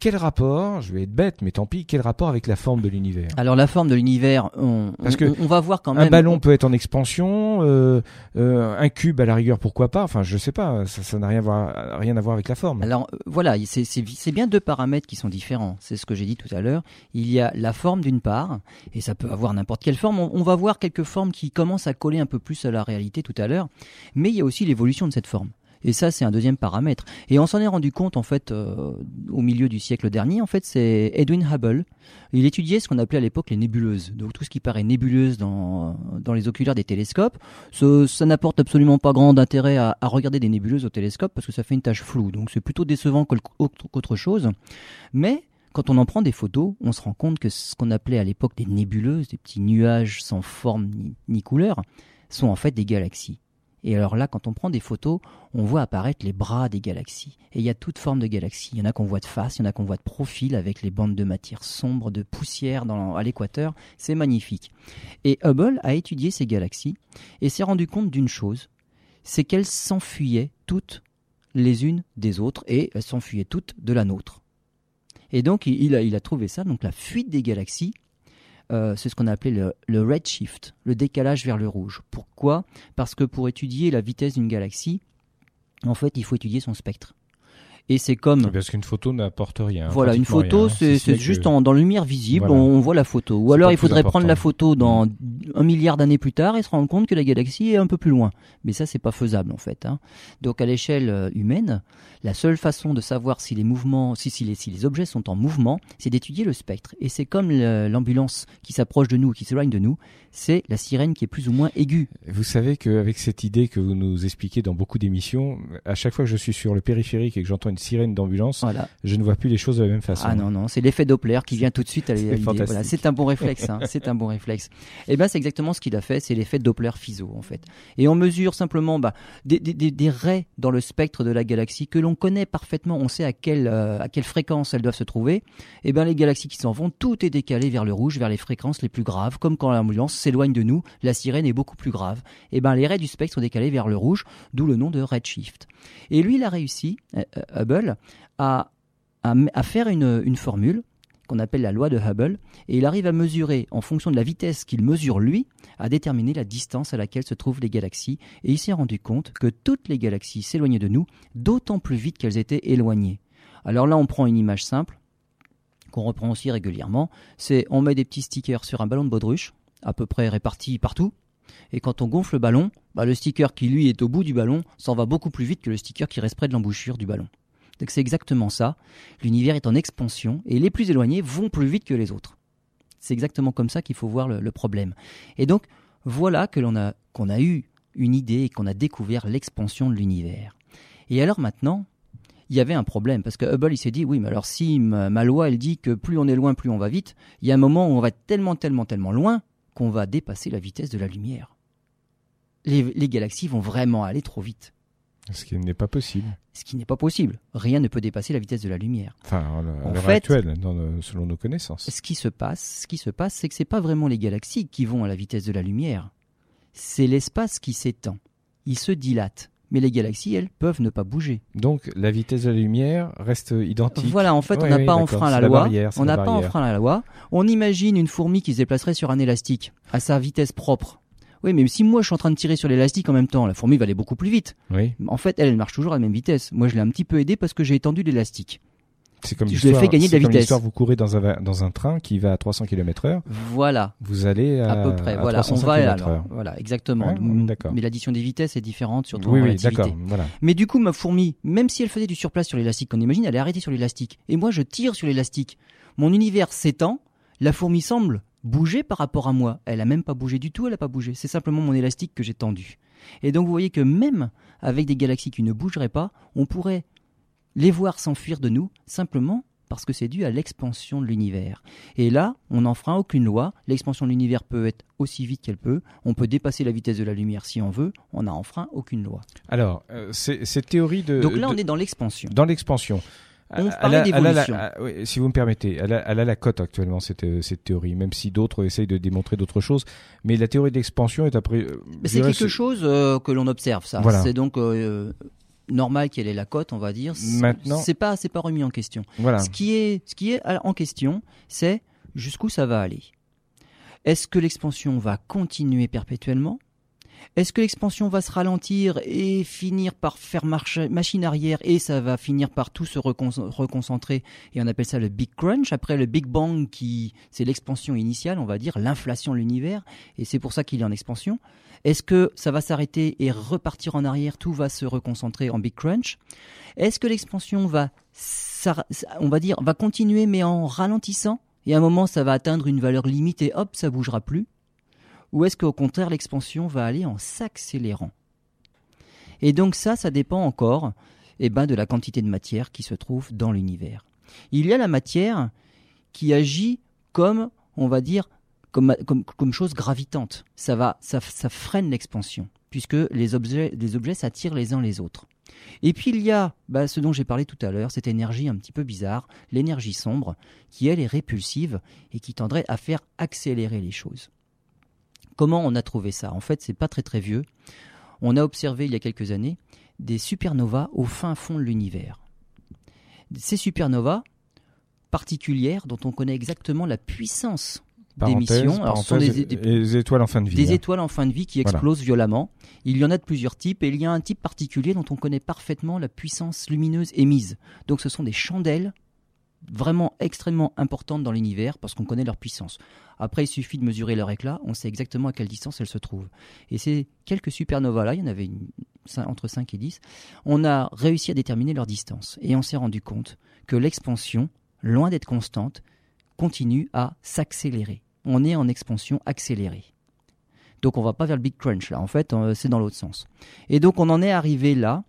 quel rapport, je vais être bête, mais tant pis, quel rapport avec la forme de l'univers? Alors la forme de l'univers, on, Parce que on, va voir quand même. Un ballon peut être en expansion, euh, euh, un cube à la rigueur, pourquoi pas? Enfin, je sais pas, ça n'a rien, rien à voir avec la forme. Alors euh, voilà, c'est bien deux paramètres qui sont différents. C'est ce que j'ai dit tout à l'heure. Il y a la forme d'une part, et ça peut avoir n'importe quelle forme. On, on va voir quelques formes qui commencent à coller un peu plus à la réalité tout à l'heure, mais il y a aussi l'évolution de cette forme. Et ça, c'est un deuxième paramètre. Et on s'en est rendu compte en fait euh, au milieu du siècle dernier. En fait, c'est Edwin Hubble. Il étudiait ce qu'on appelait à l'époque les nébuleuses. Donc tout ce qui paraît nébuleuse dans, dans les oculaires des télescopes, ça, n'apporte absolument pas grand intérêt à, regarder des nébuleuses au télescope parce que ça fait une tache floue. Donc c'est plutôt décevant qu'autre chose. Mais quand on en prend des photos, on se rend compte que ce qu'on appelait à l'époque des nébuleuses, des petits nuages sans forme ni couleur, sont en fait des galaxies. Et alors là, quand on prend des photos, on voit apparaître les bras des galaxies. Et il y a toutes formes de galaxies. Il y en a qu'on voit de face, il y en a qu'on voit de profil avec les bandes de matière sombre, de poussière à l'équateur. C'est magnifique. Et Hubble a étudié ces galaxies et s'est rendu compte d'une chose, c'est qu'elles s'enfuyaient toutes les unes des autres et elles s'enfuyaient toutes de la nôtre. Et donc il a trouvé ça, donc la fuite des galaxies, euh, c'est ce qu'on a appelé le, le, redshift, le décalage vers le rouge. Pourquoi? Parce que pour étudier la vitesse d'une galaxie, en fait, il faut étudier son spectre. Et c'est comme. Parce qu'une photo n'apporte rien. Voilà, une photo, c'est juste en, dans lumière visible, on, voit la photo. Ou alors il faudrait prendre la photo dans mm. un milliard d'années plus tard et se rendre compte que la galaxie est un peu plus loin. Mais ça, c'est pas faisable en fait. Hein. Donc à l'échelle euh, humaine, la seule façon de savoir si les mouvements, si, si, les, si les objets sont en mouvement, c'est d'étudier le spectre. Et c'est comme l'ambulance qui s'approche de nous, qui s'éloigne de nous, c'est la sirène qui est plus ou moins aiguë. Vous savez qu'avec cette idée que vous nous expliquez dans beaucoup d'émissions, à chaque fois que je suis sur le périphérique et que j'entends une sirène d'ambulance, je ne vois plus les choses de la même façon. Ah non, non, c'est l'effet Doppler qui vient tout de suite à l'idée. Voilà, c'est un bon réflexe, hein, c'est un bon réflexe. Et eh ben c'est exactement ce qu'il a fait, c'est l'effet Doppler FISO en fait. Et on mesure simplement bah, des, des, des, raies dans le spectre de la galaxie que l'on connaît parfaitement, on sait à quelle, euh, à quelle fréquence elles doivent se trouver. Et eh ben les galaxies qui s'en vont, tout est décalé vers le rouge, vers les fréquences les plus graves, comme quand l'ambulance s'éloigne de nous, la sirène est beaucoup plus grave. Et eh ben les raies du spectre sont décalées vers le rouge, d'où le nom de redshift. Et lui, il a réussi, euh, euh, Hubble, à, faire une, une formule qu'on appelle la loi de Hubble, et il arrive à mesurer, en fonction de la vitesse qu'il mesure lui, à déterminer la distance à laquelle se trouvent les galaxies, et il s'est rendu compte que toutes les galaxies s'éloignaient de nous, d'autant plus vite qu'elles étaient éloignées. Alors là, on prend une image simple, qu'on reprend aussi régulièrement, c'est on met des petits stickers sur un ballon de baudruche, à peu près répartis partout, et quand on gonfle le ballon, bah, le sticker qui lui est au bout du ballon s'en va beaucoup plus vite que le sticker qui reste près de l'embouchure du ballon. Donc c'est exactement ça. L'univers est en expansion et les plus éloignés vont plus vite que les autres. C'est exactement comme ça qu'il faut voir le, problème. Et donc voilà que l'on a qu'on a eu une idée et qu'on a découvert l'expansion de l'univers. Et alors maintenant, il y avait un problème parce que Hubble il s'est dit oui mais alors si ma, loi elle dit que plus on est loin plus on va vite, il y a un moment où on va tellement tellement tellement loin qu'on va dépasser la vitesse de la lumière les, galaxies vont vraiment aller trop vite. Ce qui n'est pas possible. Ce qui n'est pas possible. Rien ne peut dépasser la vitesse de la lumière. Enfin, à l'heure actuelle, selon nos connaissances. Ce qui se passe, ce qui se passe, c'est que c'est pas vraiment les galaxies qui vont à la vitesse de la lumière. C'est l'espace qui s'étend. Il se dilate. Mais les galaxies, elles, peuvent ne pas bouger. Donc la vitesse de la lumière reste identique. Voilà, en fait, on n'a pas enfreint la, loi. on n'a pas enfreint la loi. On imagine une fourmi qui se déplacerait sur un élastique à sa vitesse propre. Oui, mais si moi je suis en train de tirer sur l'élastique en même temps, la fourmi va aller beaucoup plus vite. Oui. En fait, elle, elle marche toujours à la même vitesse. Moi, je l'ai un petit peu aidé parce que j'ai étendu l'élastique. C'est comme je l'ai fait gagner de la vitesse. Vous courez dans un dans un train qui va à 300 km heure. Voilà. Vous allez à, à peu près. voilà, on va alors. Voilà, exactement. d'accord. Mais l'addition des vitesses est différente surtout oui, en oui, d'accord. Voilà. Mais du coup, ma fourmi, même si elle faisait du surplace sur l'élastique, on imagine, elle est arrêtée sur l'élastique. Et moi, je tire sur l'élastique. Mon univers s'étend. La fourmi semble bouger par rapport à moi. Elle a même pas bougé du tout, elle a pas bougé. C'est simplement mon élastique que j'ai tendu. Et donc vous voyez que même avec des galaxies qui ne bougeraient pas, on pourrait les voir s'enfuir de nous simplement parce que c'est dû à l'expansion de l'univers. Et là, on n'enfreint aucune loi. L'expansion de l'univers peut être aussi vite qu'elle peut. On peut dépasser la vitesse de la lumière si on veut. On n'a enfreint aucune loi. Alors, euh, cette théorie de... Donc là, on est dans l'expansion. Dans l'expansion. On parlait d'évolution. si vous me permettez, elle a, la cote actuellement cette, euh, cette théorie, même si d'autres essayent de démontrer d'autres choses. Mais la théorie d'expansion est après. Euh, c'est quelque chose euh, que l'on observe, ça. C'est donc normal qu'elle ait la cote, on va dire. Maintenant, c'est pas c'est pas remis en question. Voilà. Ce qui est ce qui est en question, c'est jusqu'où ça va aller. Est-ce que l'expansion va continuer perpétuellement? Est-ce que l'expansion va se ralentir et finir par faire marche, machine arrière et ça va finir par tout se reconcentrer et on appelle ça le Big Crunch? Après le Big Bang qui c'est l'expansion initiale, on va dire l'inflation de l'univers et c'est pour ça qu'il est en expansion. Est-ce que ça va s'arrêter et repartir en arrière, tout va se reconcentrer en Big Crunch? Est-ce que l'expansion va on va dire va continuer mais en ralentissant et à un moment ça va atteindre une valeur limite et hop, ça bougera plus? Ou est-ce qu'au contraire l'expansion va aller en s'accélérant? Et donc ça, ça dépend encore eh ben, de la quantité de matière qui se trouve dans l'univers. Il y a la matière qui agit comme, on va dire, comme, chose gravitante. Ça, va, ça, freine l'expansion, puisque les objets, les objets s'attirent les uns les autres. Et puis il y a bah, ce dont j'ai parlé tout à l'heure, cette énergie un petit peu bizarre, l'énergie sombre, qui elle est répulsive et qui tendrait à faire accélérer les choses. Comment on a trouvé ça? En fait, c'est pas très très vieux. On a observé il y a quelques années des supernovas au fin fond de l'univers. Ces supernovas particulières dont on connaît exactement la puissance d'émissions. Alors, ce sont des, étoiles en fin de vie. Des hein. étoiles en fin de vie qui explosent violemment. Il y en a de plusieurs types et il y a un type particulier dont on connaît parfaitement la puissance lumineuse émise. Donc ce sont des chandelles vraiment extrêmement importantes dans l'univers parce qu'on connaît leur puissance. Après, il suffit de mesurer leur éclat, on sait exactement à quelle distance elles se trouvent. Et ces quelques supernovas-là, il y en avait entre 5 et 10, on a réussi à déterminer leur distance. Et on s'est rendu compte que l'expansion, loin d'être constante, continue à s'accélérer. On est en expansion accélérée. Donc on va pas vers le big crunch là, en fait, euh, c'est dans l'autre sens. Et donc on en est arrivé là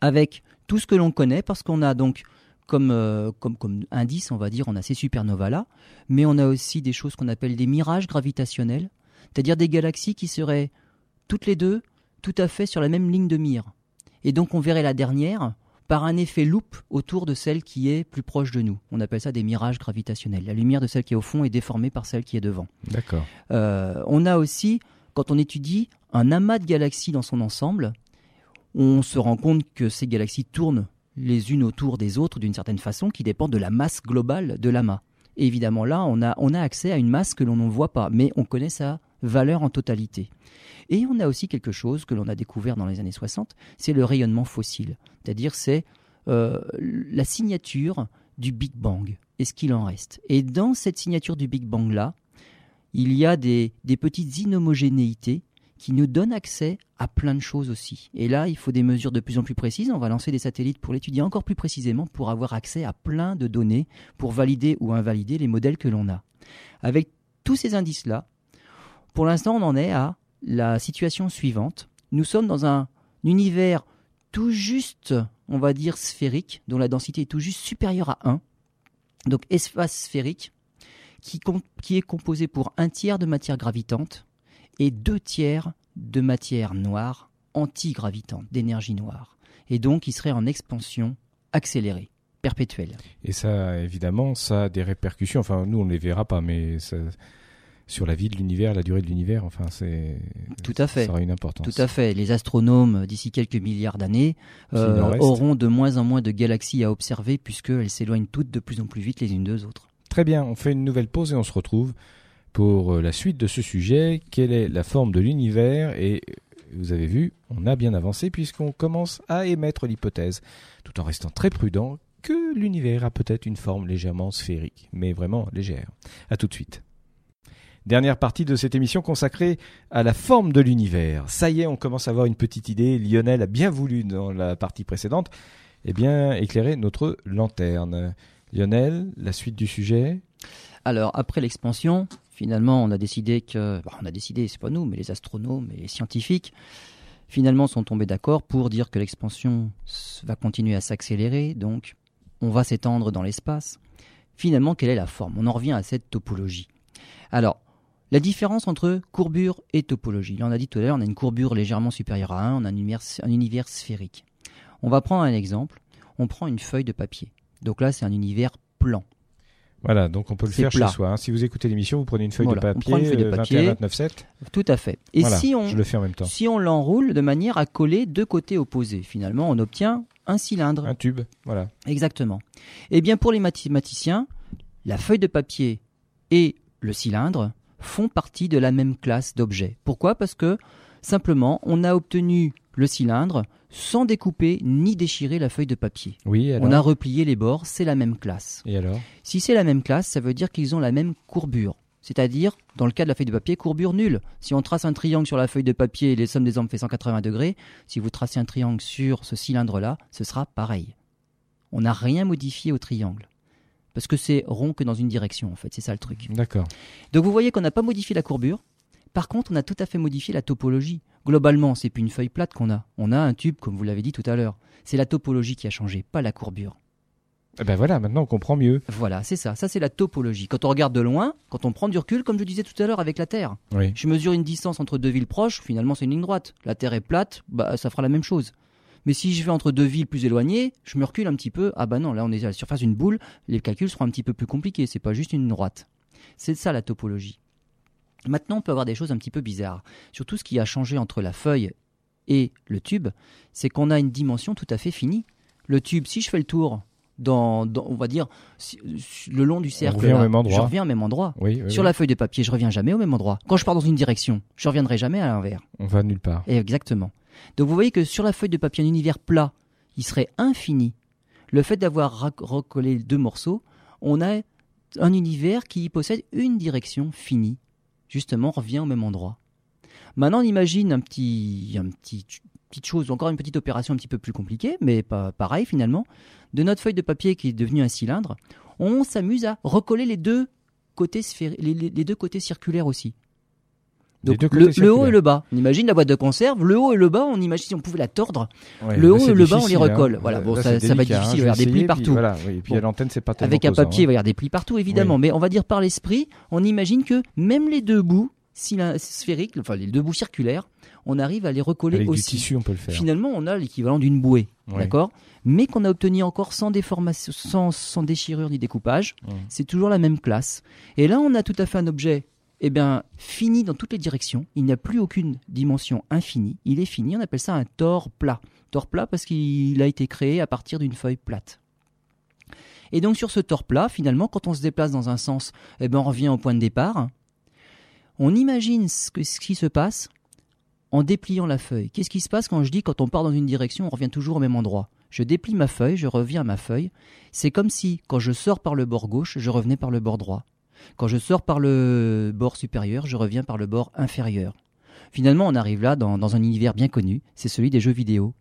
avec tout ce que l'on connaît parce qu'on a donc comme, euh, comme, comme indice, on va dire, on a ces supernovas là, mais on a aussi des choses qu'on appelle des mirages gravitationnels, c'est-à-dire des galaxies qui seraient toutes les deux tout à fait sur la même ligne de mire. Et donc on verrait la dernière par un effet loupe autour de celle qui est plus proche de nous. On appelle ça des mirages gravitationnels. La lumière de celle qui est au fond est déformée par celle qui est devant. D'accord. Euh, on a aussi, quand on étudie un amas de galaxies dans son ensemble, on se rend compte que ces galaxies tournent les unes autour des autres d'une certaine façon qui dépend de la masse globale de l'amas. Et évidemment là, on a, on a accès à une masse que l'on ne voit pas, mais on connaît sa valeur en totalité. Et on a aussi quelque chose que l'on a découvert dans les années 60, c'est le rayonnement fossile. C'est-à-dire c'est euh, la signature du Big Bang et ce qu'il en reste. Et dans cette signature du Big Bang-là, il y a des, des petites inhomogénéités qui nous donnent accès à plein de choses aussi. Et là, il faut des mesures de plus en plus précises. On va lancer des satellites pour l'étudier encore plus précisément, pour avoir accès à plein de données, pour valider ou invalider les modèles que l'on a. Avec tous ces indices-là, pour l'instant, on en est à la situation suivante. Nous sommes dans un univers tout juste, on va dire, sphérique, dont la densité est tout juste supérieure à 1. Donc espace sphérique, qui, qui est composé pour un tiers de matière gravitante et deux tiers de matière noire antigravitante, d'énergie noire. Et donc il serait en expansion accélérée, perpétuelle. Et ça, évidemment, ça a des répercussions. Enfin, nous, on ne les verra pas, mais ça, sur la vie de l'univers, la durée de l'univers. Enfin, c'est tout à fait. Ça aura une importance. Tout à fait. Les astronomes, d'ici quelques milliards d'années, euh, auront de moins en moins de galaxies à observer puisqu'elles s'éloignent toutes de plus en plus vite les unes des autres. Très bien. On fait une nouvelle pause et on se retrouve pour euh, la suite de ce sujet. Quelle est la forme de l'univers? Et vous avez vu, on a bien avancé puisqu'on commence à émettre l'hypothèse, tout en restant très prudent, que l'univers a peut-être une forme légèrement sphérique, mais vraiment légère. À tout de suite. Dernière partie de cette émission consacrée à la forme de l'univers. Ça y est, on commence à avoir une petite idée. Lionel a bien voulu, dans la partie précédente, eh bien, éclairer notre lanterne. Lionel, la suite du sujet? Alors, après l'expansion, finalement, on a décidé que. on a décidé, c'est pas nous, mais les astronomes et les scientifiques, finalement, sont tombés d'accord pour dire que l'expansion va continuer à s'accélérer, donc on va s'étendre dans l'espace. Finalement, quelle est la forme? On en revient à cette topologie. Alors, la différence entre courbure et topologie. on a dit tout à l'heure, on a une courbure légèrement supérieure à 1, on a un univers, un univers sphérique. On va prendre un exemple. On prend une feuille de papier. Donc là, c'est un univers plan. Voilà, donc on peut le faire chez soi. Hein. Si vous écoutez l'émission, vous prenez une feuille de papier, on une feuille de euh, papier 29 7. Tout à fait. Et si on, je le fais en même temps. Si on l'enroule de manière à coller deux côtés opposés, finalement, on obtient un cylindre. Un tube, voilà. Exactement. Eh bien, pour les mathématiciens, la feuille de papier et le cylindre font partie de la même classe d'objets. Pourquoi? Parce que simplement, on a obtenu le cylindre sans découper ni déchirer la feuille de papier. Oui, On a replié les bords, c'est la même classe. Et alors Si c'est la même classe, ça veut dire qu'ils ont la même courbure. C'est-à-dire, dans le cas de la feuille de papier, courbure nulle. Si on trace un triangle sur la feuille de papier et les sommes des angles fait 180 degrés, si vous tracez un triangle sur ce cylindre-là, ce sera pareil. On n'a rien modifié au triangle parce que c'est rond que dans une direction, en fait. C'est ça le truc. D'accord. Donc vous voyez qu'on n'a pas modifié la courbure. Par contre, on a tout à fait modifié la topologie. Globalement, c'est plus une feuille plate qu'on a. On a un tube, comme vous l'avez dit tout à l'heure. C'est la topologie qui a changé, pas la courbure. Eh ben voilà, maintenant on comprend mieux. Voilà, c'est ça. Ça, c'est la topologie. Quand on regarde de loin, quand on prend du recul, comme je disais tout à l'heure avec la Terre, oui. je mesure une distance entre deux villes proches, finalement c'est une ligne droite. La Terre est plate, bah, ça fera la même chose. Mais si je vais entre deux villes plus éloignées, je me recule un petit peu. Ah bah non, là on est à la surface d'une boule, les calculs seront un petit peu plus compliqués, c'est pas juste une droite. C'est ça la topologie. Maintenant, on peut avoir des choses un petit peu bizarres. Surtout ce qui a changé entre la feuille et le tube, c'est qu'on a une dimension tout à fait finie. Le tube, si je fais le tour dans, on va dire, le long du cercle. On au même endroit. Je reviens au même endroit. Sur la feuille de papier, je reviens jamais au même endroit. Quand je pars dans une direction, je reviendrai jamais à l'envers. On va nulle part. exactement. Donc vous voyez que sur la feuille de papier, un univers plat, il serait infini. Le fait d'avoir recollé deux morceaux, on a un univers qui possède une direction finie. Justement, revient au même endroit. Maintenant, on imagine un petit, un petit, petite chose, encore une petite opération un petit peu plus compliquée, mais pas pareil finalement. De notre feuille de papier qui est devenue un cylindre, on s'amuse à recoller les deux côtés, les, deux côtés circulaires aussi. Donc le, haut et le bas. On imagine la boîte de conserve, le haut et le bas, on imagine si on pouvait la tordre. le haut et le bas, on les recolle. Hein. Voilà, bon, ça, va être difficile, il va y avoir des plis partout. et puis à l'antenne, c'est pas Avec un papier, il va y avoir des plis partout, évidemment. Mais on va dire par l'esprit, on imagine que même les deux bouts sphériques, enfin les deux bouts circulaires, on arrive à les recoller Avec aussi. Du tissu, on peut le faire. Finalement, on a l'équivalent d'une bouée, d'accord? Mais qu'on a obtenu encore sans déformation, sans, sans déchirure ni découpage. C'est toujours la même classe. Et là, on a tout à fait un objet eh bien, fini dans toutes les directions. Il n'y a plus aucune dimension infinie. Il est fini. On appelle ça un tore plat. Tore plat parce qu'il a été créé à partir d'une feuille plate. Et donc sur ce tore plat, finalement, quand on se déplace dans un sens, eh ben, on revient au point de départ. On imagine ce, ce qui se passe en dépliant la feuille. Qu'est-ce qui se passe quand je dis quand on part dans une direction, on revient toujours au même endroit? Je déplie ma feuille, je reviens à ma feuille. C'est comme si, quand je sors par le bord gauche, je revenais par le bord droit. Quand je sors par le bord supérieur, je reviens par le bord inférieur. Finalement, on arrive là dans, un univers bien connu, c'est celui des jeux vidéo.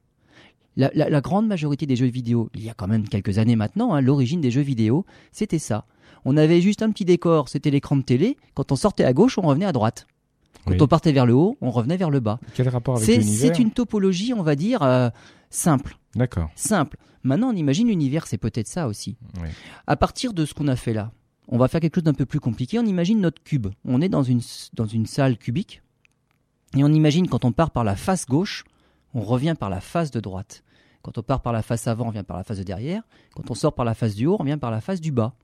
La, grande majorité des jeux vidéo, il y a quand même quelques années maintenant, hein, l'origine des jeux vidéo, c'était ça. On avait juste un petit décor, c'était l'écran de télé. Quand on sortait à gauche, on revenait à droite. Quand on partait vers le haut, on revenait vers le bas. Quel rapport avec l'univers C'est une topologie, on va dire, euh, simple. D'accord. Simple. Maintenant, on imagine l'univers, c'est peut-être ça aussi. À partir de ce qu'on a fait là, on va faire quelque chose d'un peu plus compliqué. On imagine notre cube. On est dans une, salle cubique. Et on imagine quand on part par la face gauche, on revient par la face de droite. Quand on part par la face avant, on vient par la face de derrière. Quand on sort par la face du haut, on vient par la face du bas.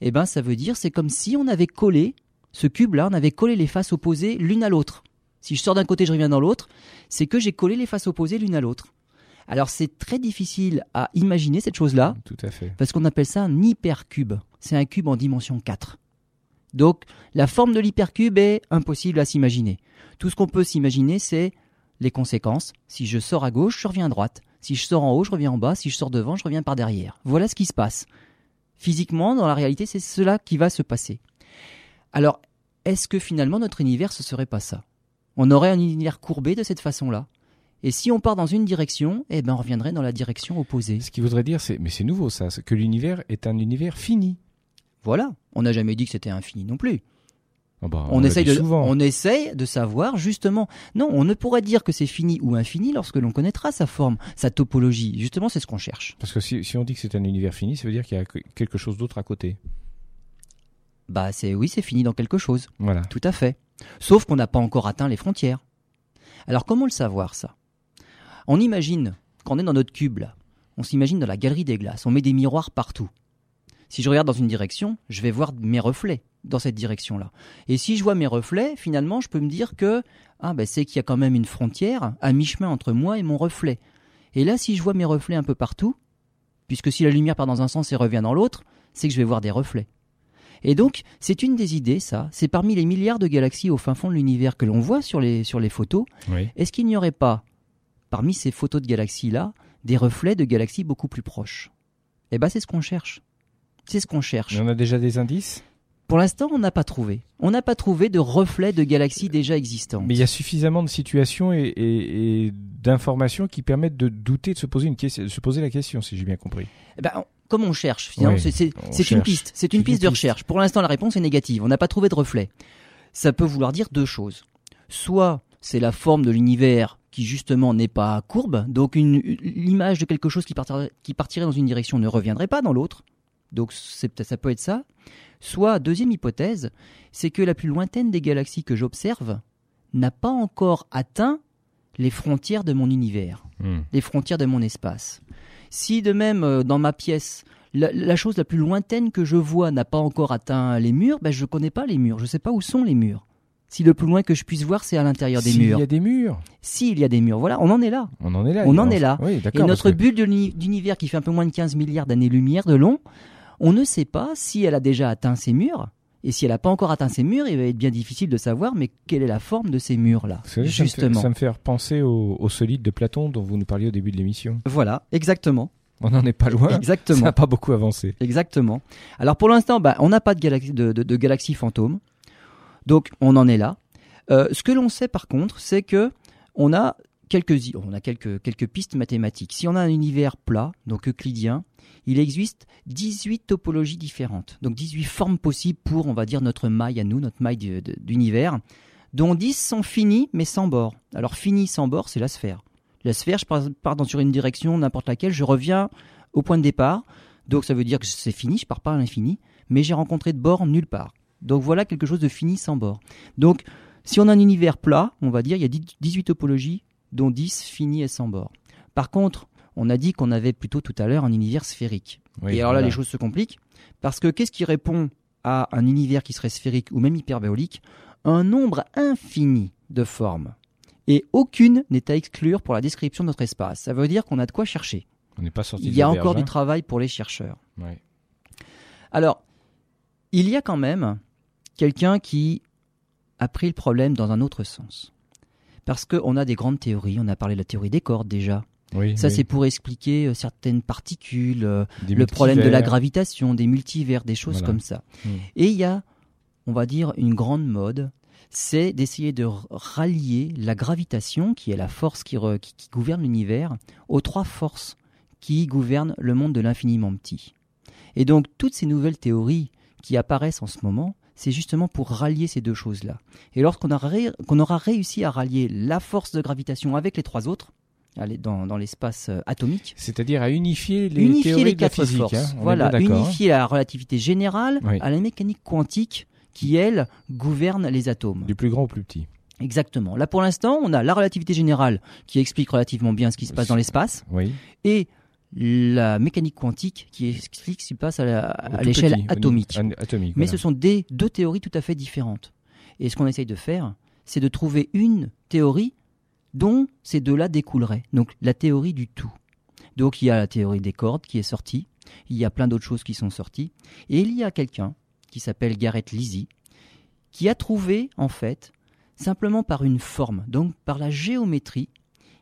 Eh ben, ça veut dire, c'est comme si on avait collé ce cube-là, on avait collé les faces opposées l'une à l'autre. Si je sors d'un côté, je reviens dans l'autre, c'est que j'ai collé les faces opposées l'une à l'autre. Alors c'est très difficile à imaginer cette chose-là. Tout à fait. Parce qu'on appelle ça un hypercube. C'est un cube en dimension 4. Donc la forme de l'hypercube est impossible à s'imaginer. Tout ce qu'on peut s'imaginer, c'est les conséquences. Si je sors à gauche, je reviens à droite. Si je sors en haut, je reviens en bas. Si je sors devant, je reviens par derrière. Voilà ce qui se passe. Physiquement, dans la réalité, c'est cela qui va se passer. Alors, est-ce que finalement notre univers, ce serait pas ça? On aurait un univers courbé de cette façon-là? Et si on part dans une direction, eh ben on reviendrait dans la direction opposée. Ce qui voudrait dire, c'est, mais c'est nouveau ça, que l'univers est un univers fini. Voilà. On n'a jamais dit que c'était infini non plus. Ah bah, on, essaye de, on essaye de savoir justement. Non, on ne pourrait dire que c'est fini ou infini lorsque l'on connaîtra sa forme, sa topologie. Justement, c'est ce qu'on cherche. Parce que si, si on dit que c'est un univers fini, ça veut dire qu'il y a quelque chose d'autre à côté. Bah c'est oui, c'est fini dans quelque chose. Voilà. Tout à fait. Sauf qu'on n'a pas encore atteint les frontières. Alors comment le savoir ça? On imagine, quand on est dans notre cube là, on s'imagine dans la galerie des glaces, on met des miroirs partout. Si je regarde dans une direction, je vais voir mes reflets dans cette direction-là. Et si je vois mes reflets, finalement, je peux me dire que ah ben c'est qu'il y a quand même une frontière à mi-chemin entre moi et mon reflet. Et là, si je vois mes reflets un peu partout, puisque si la lumière part dans un sens et revient dans l'autre, c'est que je vais voir des reflets. Et donc, c'est une des idées, ça. C'est parmi les milliards de galaxies au fin fond de l'univers que l'on voit sur les, sur les photos. Est-ce qu'il n'y aurait pas parmi ces photos de galaxies-là, des reflets de galaxies beaucoup plus proches. Eh bien, c'est ce qu'on cherche. C'est ce qu'on cherche. on a déjà des indices? Pour l'instant, on n'a pas trouvé. On n'a pas trouvé de reflets de galaxies déjà existantes. Mais il y a suffisamment de situations et, d'informations qui permettent de douter, de se poser, une question, de se poser la question, si j'ai bien compris. Eh ben, comme on cherche, finalement, c'est une piste. C'est une piste de recherche. Pour l'instant, la réponse est négative. On n'a pas trouvé de reflets. Ça peut vouloir dire deux choses. Soit c'est la forme de l'univers qui justement n'est pas courbe, donc l'image de quelque chose qui partirait, qui partirait dans une direction ne reviendrait pas dans l'autre. Donc ça peut être ça. Soit, deuxième hypothèse, c'est que la plus lointaine des galaxies que j'observe n'a pas encore atteint les frontières de mon univers, hmm. les frontières de mon espace. Si de même, euh, dans ma pièce, la, chose la plus lointaine que je vois n'a pas encore atteint les murs, ben je ne connais pas les murs, je ne sais pas où sont les murs. Si le plus loin que je puisse voir, c'est à l'intérieur des murs. S'il y a des murs. S'il y a des murs, voilà, on en est là. On en est là. On en est là. Oui, Et notre bulle d'univers qui fait un peu moins de 15 milliards d'années-lumière de long, on ne sait pas si elle a déjà atteint ces murs. Et si elle n'a pas encore atteint ces murs, il va être bien difficile de savoir, mais quelle est la forme de ces murs-là Justement. Ça me, fait, penser au, au solide de Platon dont vous nous parliez au début de l'émission. Voilà, exactement. On n'en est pas loin. Exactement. Ça n'a pas beaucoup avancé. Exactement. Alors pour l'instant, bah, on n'a pas de, galaxie, de, de, galaxie fantôme. Donc on en est là. Euh, ce que l'on sait par contre, c'est que on a quelques, on a quelques, quelques pistes mathématiques. Si on a un univers plat, donc euclidien, il existe 18 topologies différentes. Donc 18 formes possibles pour, on va dire, notre maille à nous, notre maille d'univers, dont 10 sont finies mais sans bord. Alors fini sans bord, c'est la sphère. La sphère, je pars, dans sur une direction, n'importe laquelle, je reviens au point de départ. Donc ça veut dire que c'est fini, je pars pas à l'infini, mais j'ai rencontré de bord nulle part. Donc voilà quelque chose de fini sans bord. Donc si on a un univers plat, on va dire il y a 18 topologies, dont 10 finis et sans bord. Par contre, on a dit qu'on avait plutôt tout à l'heure un univers sphérique. et alors là, les choses se compliquent, parce que qu'est-ce qui répond à un univers qui serait sphérique ou même hyperbolique? Un nombre infini de formes. Et aucune n'est à exclure pour la description de notre espace. Ça veut dire qu'on a de quoi chercher. On n'est pas sorti Il y a encore du travail pour les chercheurs. Alors, il y a quand même quelqu'un qui a pris le problème dans un autre sens. Parce qu'on a des grandes théories, on a parlé de la théorie des cordes déjà. ça, c'est pour expliquer euh, certaines particules, euh, le problème de la gravitation, des multivers, des choses comme ça. Hmm. Et il y a, on va dire, une grande mode, c'est d'essayer de rallier la gravitation, qui est la force qui, qui gouverne l'univers, aux trois forces qui gouvernent le monde de l'infiniment petit. Et donc, toutes ces nouvelles théories qui apparaissent en ce moment, c'est justement pour rallier ces deux choses-là. Et lorsqu'on aura réussi à rallier la force de gravitation avec les trois autres, dans, dans l'espace euh, atomique. C'est-à-dire à unifier les théories de physique. Hein. voilà, unifier la relativité générale à la mécanique quantique qui, elle, gouverne les atomes. Du plus grand au plus petit. Exactement. Là, pour l'instant, on a la relativité générale qui explique relativement bien ce qui se passe dans l'espace. Oui. Et la mécanique quantique qui explique ce qui se passe à l'échelle atomique. Mais ce sont des, deux théories tout à fait différentes. Et ce qu'on essaye de faire, c'est de trouver une théorie dont ces deux-là découleraient. Donc la théorie du tout. Donc il y a la théorie des cordes qui est sortie, il y a plein d'autres choses qui sont sorties, et il y a quelqu'un qui s'appelle Garrett Lizzie, qui a trouvé en fait, simplement par une forme, donc par la géométrie,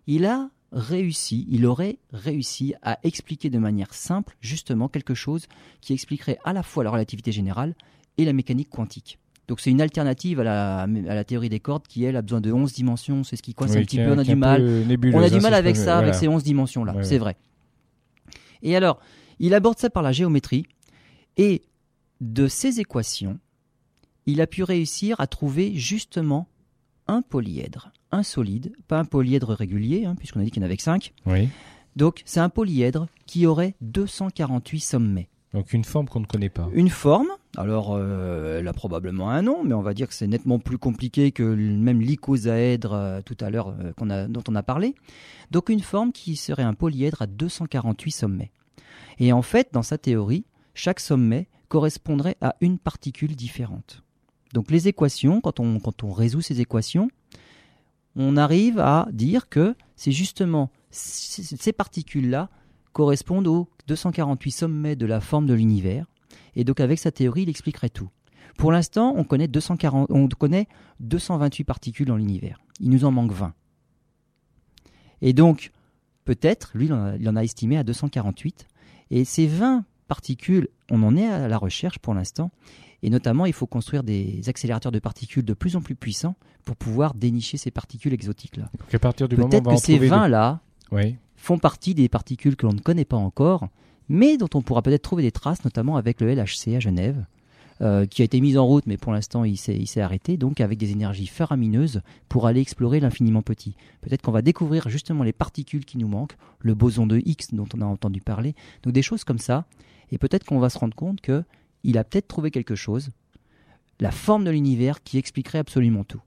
il a réussi, il aurait réussi à expliquer de manière simple justement quelque chose qui expliquerait à la fois la relativité générale et la mécanique quantique. Donc c'est une alternative à la, à la, théorie des cordes qui elle a besoin de 11 dimensions, c'est ce qui coince un petit peu, on a du mal. on a du mal avec ça, avec ces 11 dimensions là, c'est vrai. Et alors, il aborde ça par la géométrie et de ces équations, il a pu réussir à trouver justement un polyèdre, un solide, pas un polyèdre régulier, hein, puisqu'on a dit qu'il y en avait que 5. Oui. Donc c'est un polyèdre qui aurait 248 sommets. Donc une forme qu'on ne connaît pas. Une forme, alors euh, elle a probablement un nom, mais on va dire que c'est nettement plus compliqué que même l'icosaèdre euh, tout à l'heure euh, dont on a parlé. Donc une forme qui serait un polyèdre à 248 sommets. Et en fait, dans sa théorie, chaque sommet correspondrait à une particule différente. Donc les équations, quand on, quand on résout ces équations, on arrive à dire que c'est justement ces particules-là correspondent aux 248 sommets de la forme de l'univers. Et donc avec sa théorie, il expliquerait tout. Pour l'instant, on connaît, 240, on connaît 228 particules dans l'univers. Il nous en manque 20. Et donc, peut-être, lui, il en, a, estimé à 248. Et ces 20 particules, on en est à la recherche pour l'instant. Et notamment, il faut construire des accélérateurs de particules de plus en plus puissants pour pouvoir dénicher ces particules exotiques-là. Peut-être que ces 20-là font partie des particules que l'on ne connaît pas encore, mais dont on pourra peut-être trouver des traces, notamment avec le LHC à Genève, euh, qui a été mis en route, mais pour l'instant il s'est arrêté, donc avec des énergies faramineuses pour aller explorer l'infiniment petit. Peut-être qu'on va découvrir justement les particules qui nous manquent, le boson de Higgs dont on a entendu parler, donc des choses comme ça, et peut-être qu'on va se rendre compte que il a peut-être trouvé quelque chose, la forme de l'univers qui expliquerait absolument tout.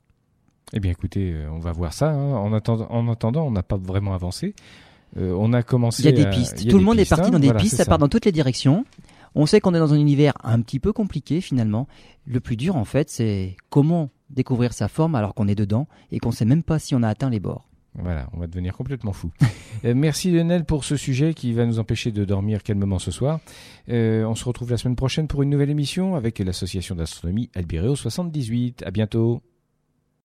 Eh bien écoutez, euh, on va voir ça. Hein. En, attendant, en attendant, on n'a pas vraiment avancé. Euh, on a commencé. Il y a des pistes. Tout le monde est parti dans des pistes, ça, part dans toutes les directions. On sait qu'on est dans un univers un petit peu compliqué finalement. Le plus dur en fait, c'est comment découvrir sa forme alors qu'on est dedans et qu'on ne sait même pas si on a atteint les bords. Voilà, on va devenir complètement fou. Euh, merci Lionel pour ce sujet qui va nous empêcher de dormir calmement ce soir. Euh, on se retrouve la semaine prochaine pour une nouvelle émission avec l'association d'astronomie Albireo 78. À bientôt.